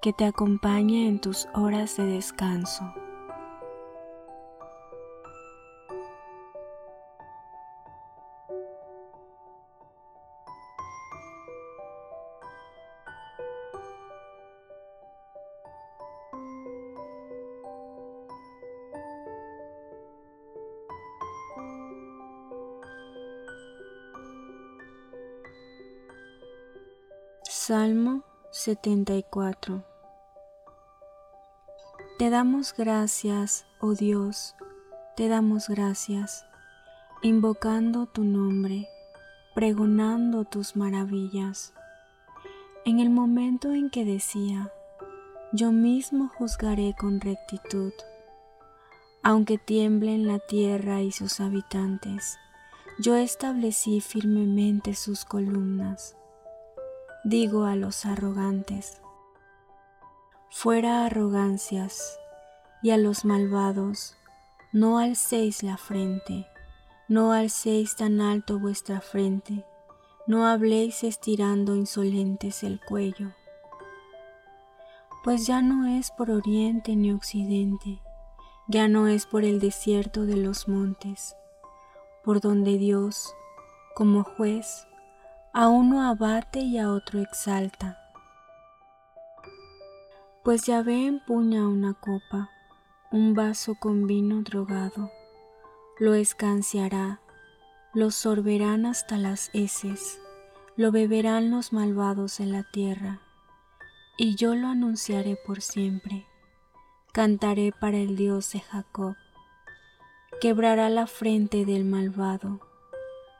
que te acompañe en tus horas de descanso. Salmo 74 Te damos gracias, oh Dios, te damos gracias, invocando tu nombre, pregonando tus maravillas. En el momento en que decía, yo mismo juzgaré con rectitud, aunque tiemblen la tierra y sus habitantes, yo establecí firmemente sus columnas digo a los arrogantes, fuera arrogancias, y a los malvados, no alcéis la frente, no alcéis tan alto vuestra frente, no habléis estirando insolentes el cuello. Pues ya no es por oriente ni occidente, ya no es por el desierto de los montes, por donde Dios, como juez, a uno abate y a otro exalta. Pues Yahvé empuña una copa, un vaso con vino drogado, lo escanciará, lo sorberán hasta las heces, lo beberán los malvados en la tierra, y yo lo anunciaré por siempre, cantaré para el Dios de Jacob, quebrará la frente del malvado,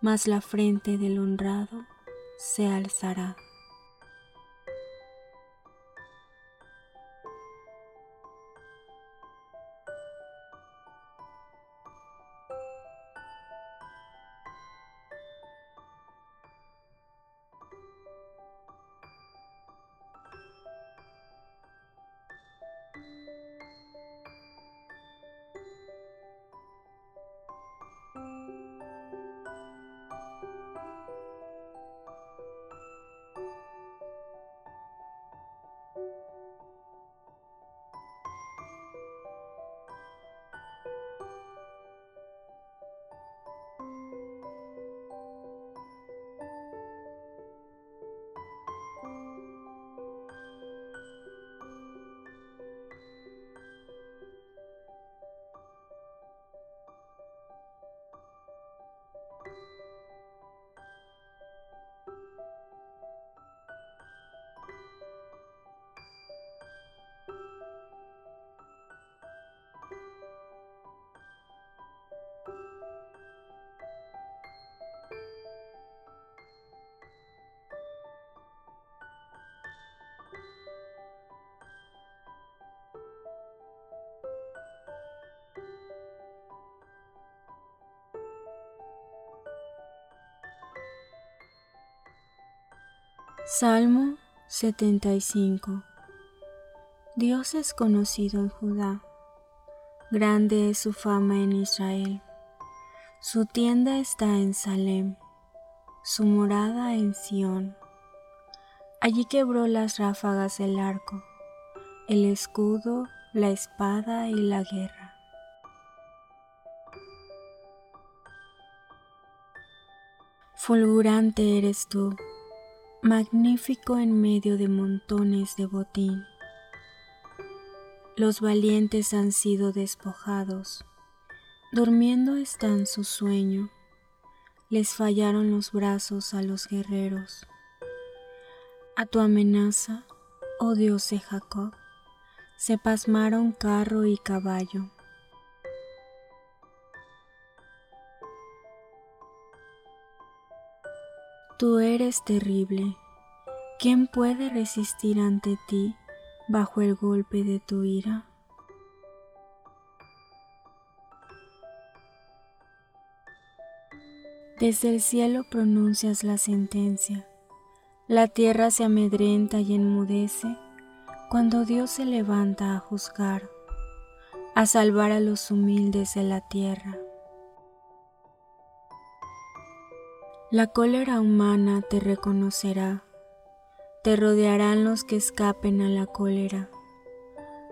mas la frente del honrado se alzará. Salmo 75 Dios es conocido en Judá, grande es su fama en Israel. Su tienda está en Salem, su morada en Sión. Allí quebró las ráfagas del arco, el escudo, la espada y la guerra. Fulgurante eres tú magnífico en medio de montones de botín. los valientes han sido despojados, durmiendo están su sueño, les fallaron los brazos a los guerreros. A tu amenaza, oh Dios de Jacob, se pasmaron carro y caballo. Tú eres terrible. ¿Quién puede resistir ante ti bajo el golpe de tu ira? Desde el cielo pronuncias la sentencia. La tierra se amedrenta y enmudece cuando Dios se levanta a juzgar, a salvar a los humildes de la tierra. La cólera humana te reconocerá, te rodearán los que escapen a la cólera.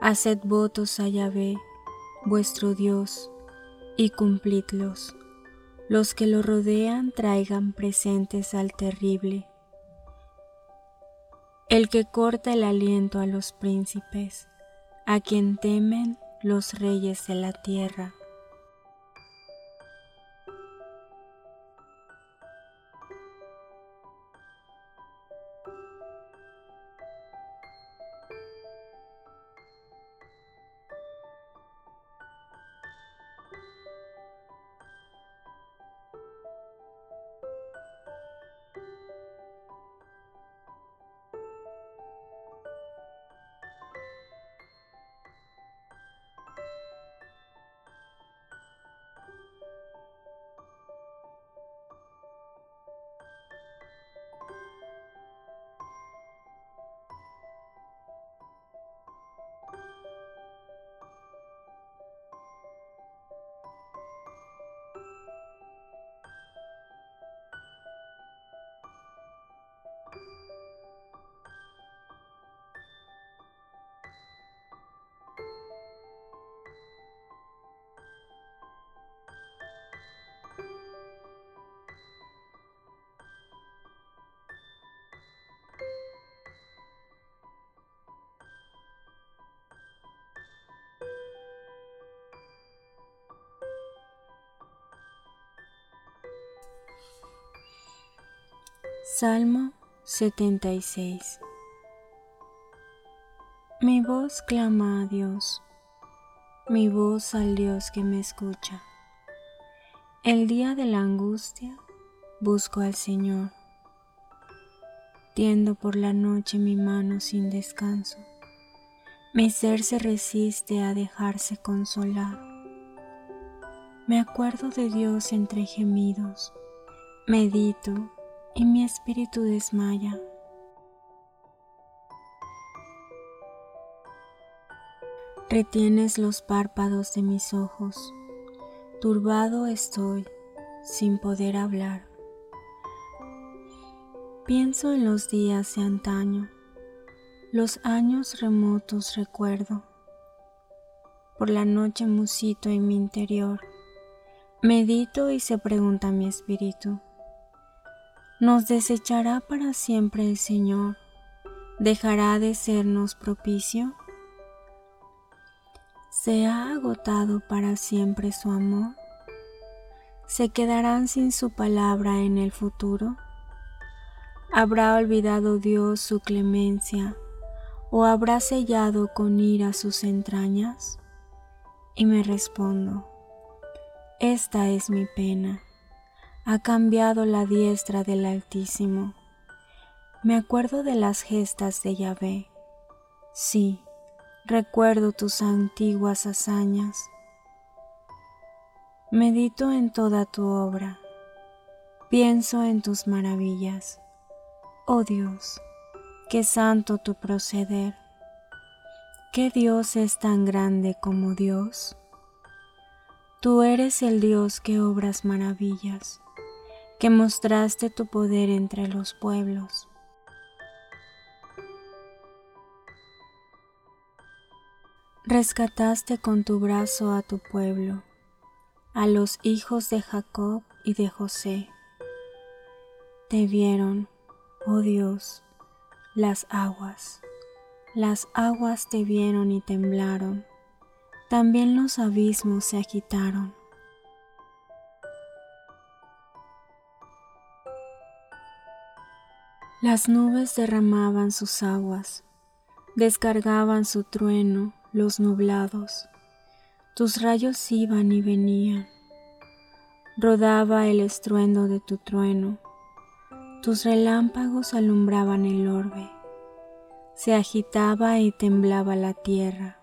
Haced votos a Yahvé, vuestro Dios, y cumplidlos. Los que lo rodean traigan presentes al terrible el que corta el aliento a los príncipes, a quien temen los reyes de la tierra. Salmo 76 Mi voz clama a Dios, mi voz al Dios que me escucha. El día de la angustia busco al Señor. Tiendo por la noche mi mano sin descanso. Mi ser se resiste a dejarse consolar. Me acuerdo de Dios entre gemidos. Medito y mi espíritu desmaya. Retienes los párpados de mis ojos, turbado estoy sin poder hablar. Pienso en los días de antaño, los años remotos recuerdo. Por la noche musito en mi interior, medito y se pregunta mi espíritu. ¿Nos desechará para siempre el Señor? ¿Dejará de sernos propicio? ¿Se ha agotado para siempre su amor? ¿Se quedarán sin su palabra en el futuro? ¿Habrá olvidado Dios su clemencia o habrá sellado con ira sus entrañas? Y me respondo, esta es mi pena ha cambiado la diestra del Altísimo. Me acuerdo de las gestas de Yahvé. Sí, recuerdo tus antiguas hazañas. Medito en toda tu obra. Pienso en tus maravillas. Oh Dios, qué santo tu proceder. ¿Qué Dios es tan grande como Dios? Tú eres el Dios que obras maravillas que mostraste tu poder entre los pueblos. Rescataste con tu brazo a tu pueblo, a los hijos de Jacob y de José. Te vieron, oh Dios, las aguas, las aguas te vieron y temblaron, también los abismos se agitaron. Las nubes derramaban sus aguas, descargaban su trueno los nublados, tus rayos iban y venían, rodaba el estruendo de tu trueno, tus relámpagos alumbraban el orbe, se agitaba y temblaba la tierra.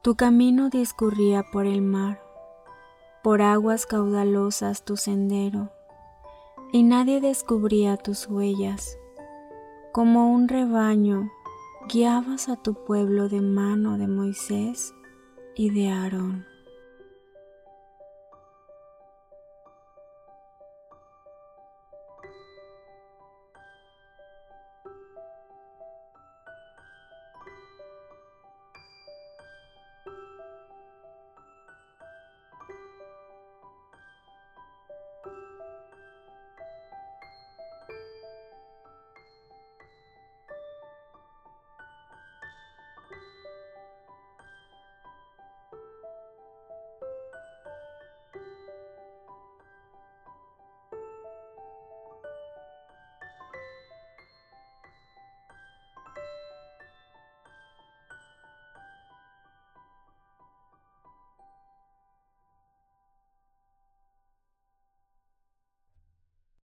Tu camino discurría por el mar, por aguas caudalosas tu sendero, y nadie descubría tus huellas. Como un rebaño, guiabas a tu pueblo de mano de Moisés y de Aarón.